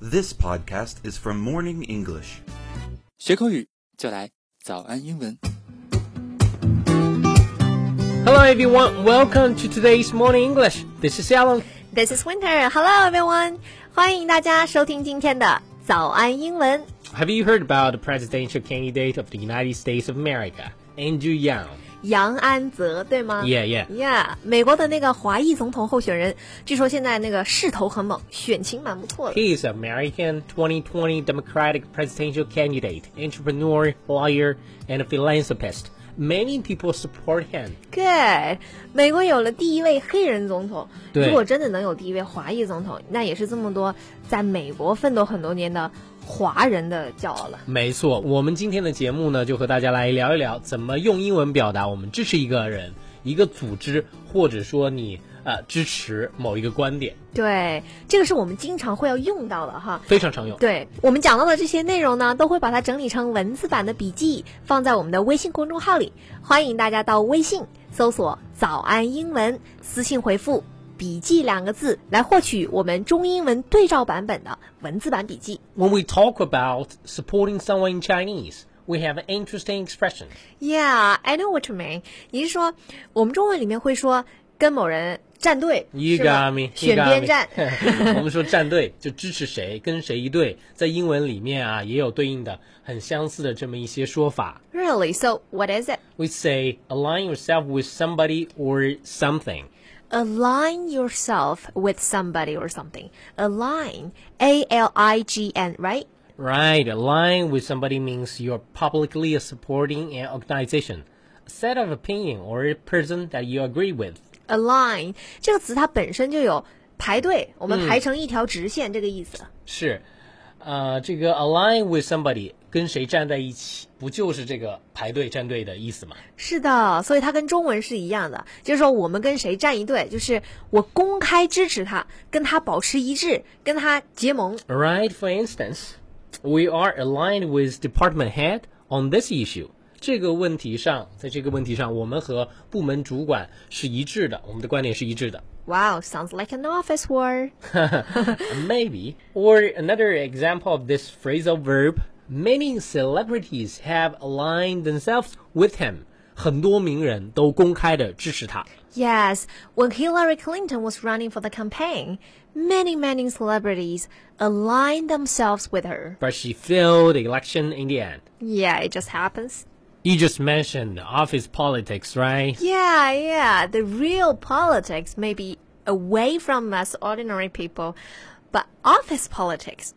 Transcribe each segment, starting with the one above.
This podcast is from Morning English. 学口语就来早安英文。 Hello everyone, welcome to today's morning English. This is Alan. This is Winter. Hello everyone. 欢迎大家收听今天的早安英文。 Have you heard about the presidential candidate of the United States of America, Andrew Yang? 杨安泽，对吗 Yeah, yeah. Yeah，美国的那个华裔总统候选人，据说现在那个势头很猛，选情蛮不错的。He is an American 2020 Democratic presidential candidate, entrepreneur, lawyer, and a philanthropist. Many people support him. Good，美国有了第一位黑人总统，如果真的能有第一位华裔总统，那也是这么多在美国奋斗很多年的华人的骄傲了。没错，我们今天的节目呢，就和大家来聊一聊怎么用英文表达我们支持一个人、一个组织，或者说你呃支持某一个观点，对，这个是我们经常会要用到的哈。非常常用。对我们讲到的这些内容呢，都会把它整理成文字版的笔记，放在我们的微信公众号里。欢迎大家到微信搜索“早安英文”，私信回复“笔记”两个字来获取我们中英文对照版本的文字版笔记。 When we talk about supporting someone in Chinese, we have an interesting expression. Yeah, I know what you mean。你是说我们中文里面会说跟某人站队 You 是吗 got me. 选 you got 边 me. 站。我们说站队就支持谁，跟谁一队，在英文里面啊也有对应的很相似的这么一些说法。 Really? So what is it? We say align yourself with somebody or something. Align yourself with somebody or something. Align, A L I G N, right? Right, align with somebody means you're publicly supporting an organization, a set of opinion or a person that you agree with. align 这个词它本身就有排队，我们排成一条直线、这个意思。是，呃，这个 align with somebody 跟谁站在一起，不就是这个排队站队的意思吗？是的，所以它跟中文是一样的，就是说我们跟谁站一队，就是我公开支持他，跟他保持一致，跟他结盟。 Right, for instance, we are aligned with department head on this issue. 这个问题上，在这个问题上，我们和部门主管是一致的，我们的观点是一致的。 Wow, sounds like an office word. Maybe. Or another example of this phrasal verb, many celebrities have aligned themselves with him. 很多名人都公开的支持他。 Yes, when Hillary Clinton was running for the campaign, many, many celebrities aligned themselves with her. But she failed the election in the end. Yeah, it just happens. You just mentioned office politics, right? Yeah, yeah. The real politics may be away from us ordinary people, but office politics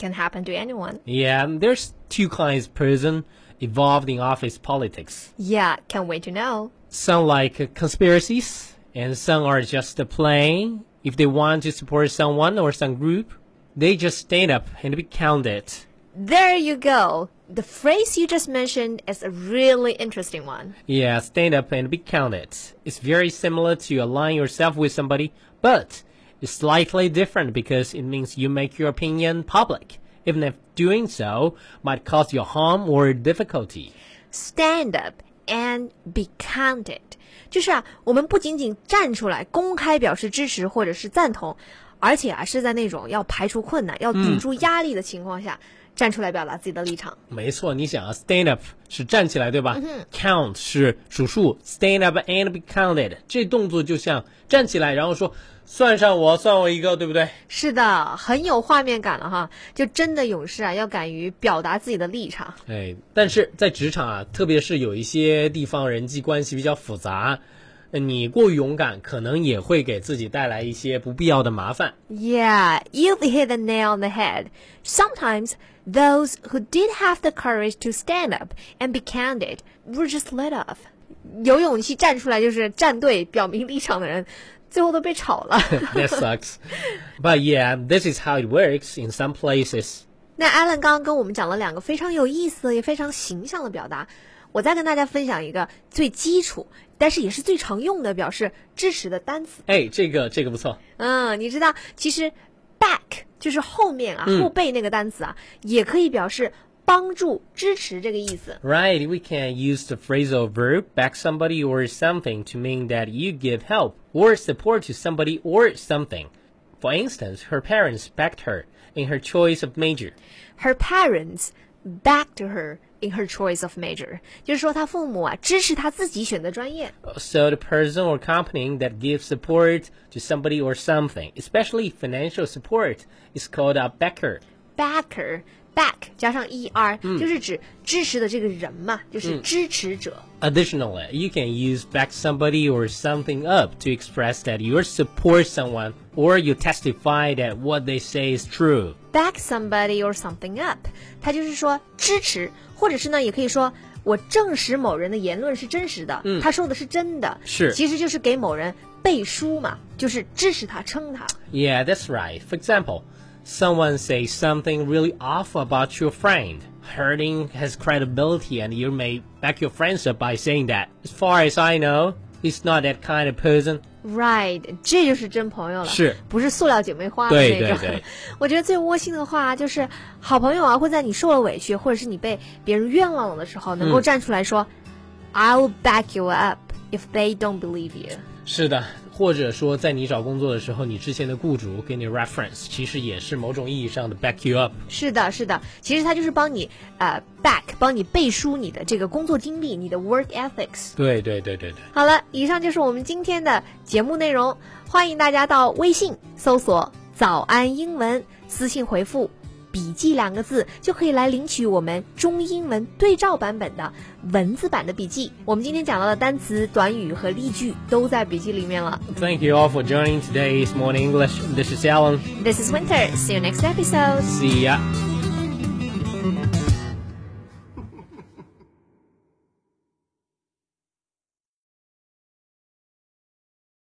can happen to anyone. Yeah, there's two kinds of person involved in office politics. Yeah, can't wait to know. Some like conspiracies, and some are just plain. If they want to support someone or some group, they just stand up and be counted. There you go. The phrase you just mentioned is a really interesting one. Yeah, stand up and be counted. It's very similar to align yourself with somebody, but it's slightly different because it means you make your opinion public, even if doing so might cause you harm or difficulty. Stand up and be counted. 就是啊，我们不仅仅站出来公开表示支持或者是赞同，而且啊是在那种要排除困难、要顶住压力的情况下， 站出来表达自己的立场。没错，你想啊，stand up 是站起来，对吧、c o u n t 是数数，stand up and be counted，这动作就像站起来，然后说算上我，算我一个，对不对？是的，很有画面感了哈！就真的勇士啊，要敢于表达自己的立场。哎，但是在职场啊，特别是有一些地方人际关系比较复杂，呃你过于勇敢，可能也会给自己带来一些不必要的麻烦。 Yeah, you've hit the nail on the head. Sometimes those who did have the courage to stand up and be counted were just let off. 有勇气站出来就是站队表明立场的人，最后都被炒了。 That sucks. But yeah, this is how it works in some places. 那 Alan 刚刚跟我们讲了两个非常有意思也非常形象的表达， 我再跟大家分享一个最基础，但是也是最常用的表示支持的单词。哎，这个这个不错。嗯，你知道，其实 back 就是后面啊，嗯后背那个单词啊，也可以表示帮助、支持这个意思。 Right, we can use the phrasal verb back somebody or something to mean that you give help or support to somebody or something. For instance, her parents backed her in her choice of major. Her parents backed her in her choice of major，就是说她父母啊支持她自己选择专业。 So the person or company that gives support to somebody or something, especially financial support, is called a backer. backer back 加上 er，、就是指支持的这个人嘛，就是支持者。 Additionally, you can use back somebody or something up to express that you support someone or you testify that what they say is true. back somebody or something up，它就是说支持，或者是呢，也可以说我证实某人的言论是真实的，他说的是真的，是其实就是给某人背书嘛，就是支持他，撑他。 Yeah, that's right. For example, someone says something really awful about your friend, hurting his credibility, and you may back your friends up by saying that. As far as I know, he's not that kind of person. Right，这就是真朋友了，是不是塑料姐妹花的对那种？对对我觉得最窝心的话就是，好朋友啊会在你受了委屈，或者是你被别人冤枉了的时候，能够嗯站出来说、"I'll back you up if they don't believe you"。是的， 或者说在你找工作的时候，你之前的雇主给你 reference，其实也是某种意义上的 back you up。是的，是的，其实他就是帮你呃 back，帮你背书你的这个工作经历，你的 work ethics。对对对对对。好了，以上就是我们今天的节目内容，欢迎大家到微信搜索“早安英文”，私信回复“笔记”两个字，就可以来领取我们中英文对照版本的文字版的笔记。我们今天讲到的单词、短语和例句都在笔记里面了。Thank you all for joining today's Morning English. This is Alan. This is Winter. See you next episode. See ya.